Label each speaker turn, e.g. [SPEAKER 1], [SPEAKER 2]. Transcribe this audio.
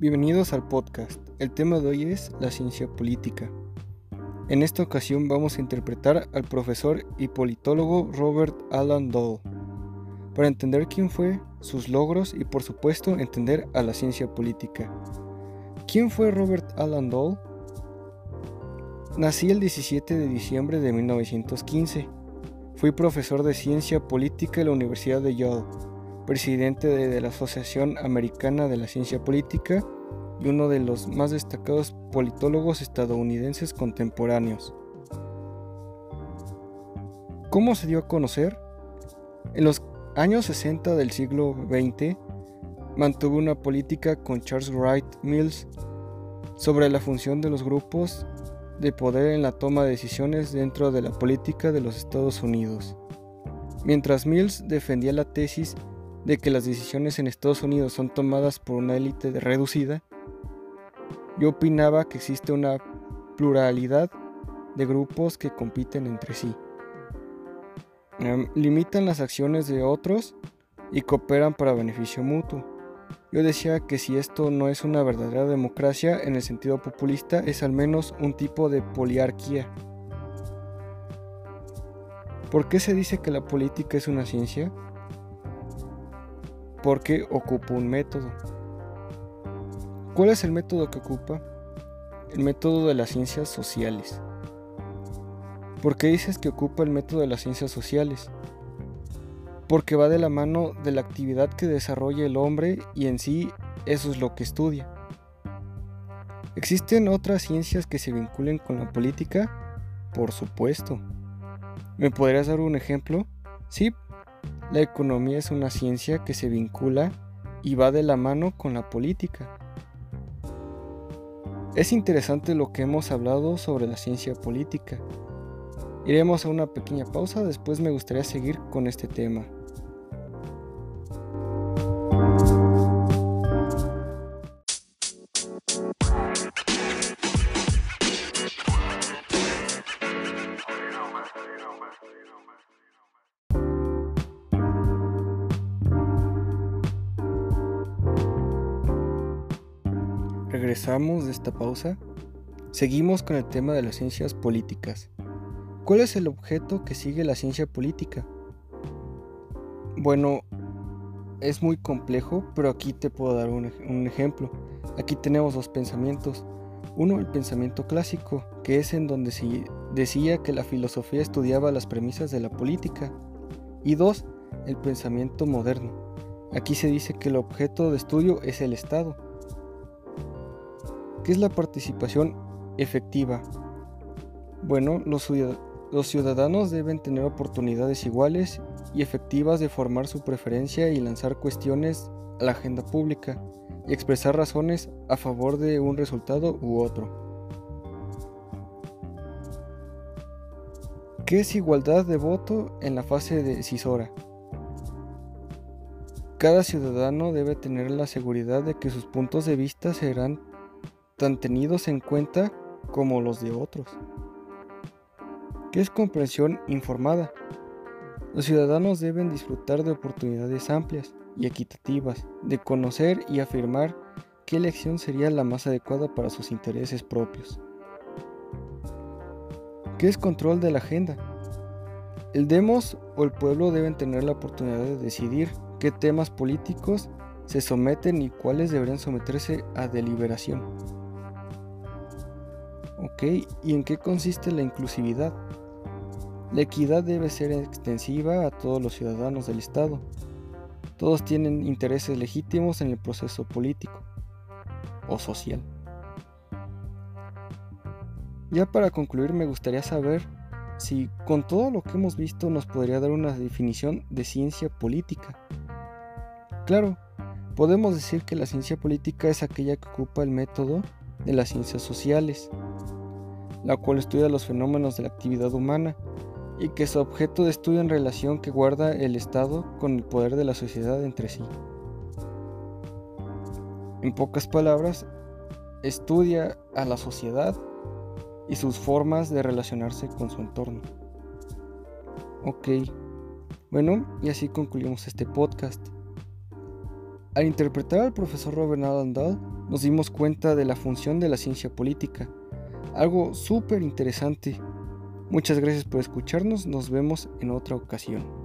[SPEAKER 1] Bienvenidos al podcast. El tema de hoy es la ciencia política. En esta ocasión vamos a interpretar al profesor y politólogo Robert Alan Dole, para entender quién fue, sus logros y por supuesto entender a la ciencia política. ¿Quién fue Robert Alan Dole? Nací el 17 de diciembre de 1915. Fui profesor de ciencia política en la Universidad de Yale presidente de, la Asociación Americana de la Ciencia Política y uno de los más destacados politólogos estadounidenses contemporáneos. ¿Cómo se dio a conocer? En los años 60 del siglo XX mantuvo una política con Charles Wright Mills sobre la función de los grupos de poder en la toma de decisiones dentro de la política de los Estados Unidos. Mientras Mills defendía la tesis de que las decisiones en Estados Unidos son tomadas por una élite reducida, yo opinaba que existe una pluralidad de grupos que compiten entre sí. Em, limitan las acciones de otros y cooperan para beneficio mutuo. Yo decía que si esto no es una verdadera democracia en el sentido populista, es al menos un tipo de poliarquía. ¿Por qué se dice que la política es una ciencia? Porque ocupa un método. ¿Cuál es el método que ocupa? El método de las ciencias sociales. ¿Por qué dices que ocupa el método de las ciencias sociales? Porque va de la mano de la actividad que desarrolla el hombre y en sí eso es lo que estudia. ¿Existen otras ciencias que se vinculen con la política? Por supuesto. ¿Me podrías dar un ejemplo? Sí, la economía es una ciencia que se vincula y va de la mano con la política. Es interesante lo que hemos hablado sobre la ciencia política. Iremos a una pequeña pausa, después me gustaría seguir con este tema. Regresamos de esta pausa. Seguimos con el tema de las ciencias políticas. ¿Cuál es el objeto que sigue la ciencia política? Bueno, es muy complejo, pero aquí te puedo dar un, ejemplo. Aquí tenemos dos pensamientos. Uno, el pensamiento clásico, que es en donde se decía que la filosofía estudiaba las premisas de la política. Y dos, el pensamiento moderno. Aquí se dice que el objeto de estudio es el Estado ¿Qué es la participación efectiva? Bueno, los, ciudadanos deben tener oportunidades iguales y efectivas de formar su preferencia y lanzar cuestiones a la agenda pública y expresar razones a favor de un resultado u otro. ¿Qué es igualdad de voto en la fase decisora? Cada ciudadano debe tener la seguridad de que sus puntos de vista serán tan tenidos en cuenta como los de otros. ¿Qué es comprensión informada? Los ciudadanos deben disfrutar de oportunidades amplias y equitativas de conocer y afirmar qué elección sería la más adecuada para sus intereses propios. ¿Qué es control de la agenda? El demos o el pueblo deben tener la oportunidad de decidir qué temas políticos se someten y cuáles deberían someterse a deliberación. ¿Ok? ¿Y en qué consiste la inclusividad? La equidad debe ser extensiva a todos los ciudadanos del Estado. Todos tienen intereses legítimos en el proceso político o social. Ya para concluir me gustaría saber si con todo lo que hemos visto nos podría dar una definición de ciencia política. Claro, podemos decir que la ciencia política es aquella que ocupa el método de las ciencias sociales, la cual estudia los fenómenos de la actividad humana y que su objeto de estudio en relación que guarda el Estado con el poder de la sociedad entre sí. En pocas palabras, estudia a la sociedad y sus formas de relacionarse con su entorno. Ok, bueno, y así concluimos este podcast. Al interpretar al profesor Robert Alan nos dimos cuenta de la función de la ciencia política, algo súper interesante. Muchas gracias por escucharnos, nos vemos en otra ocasión.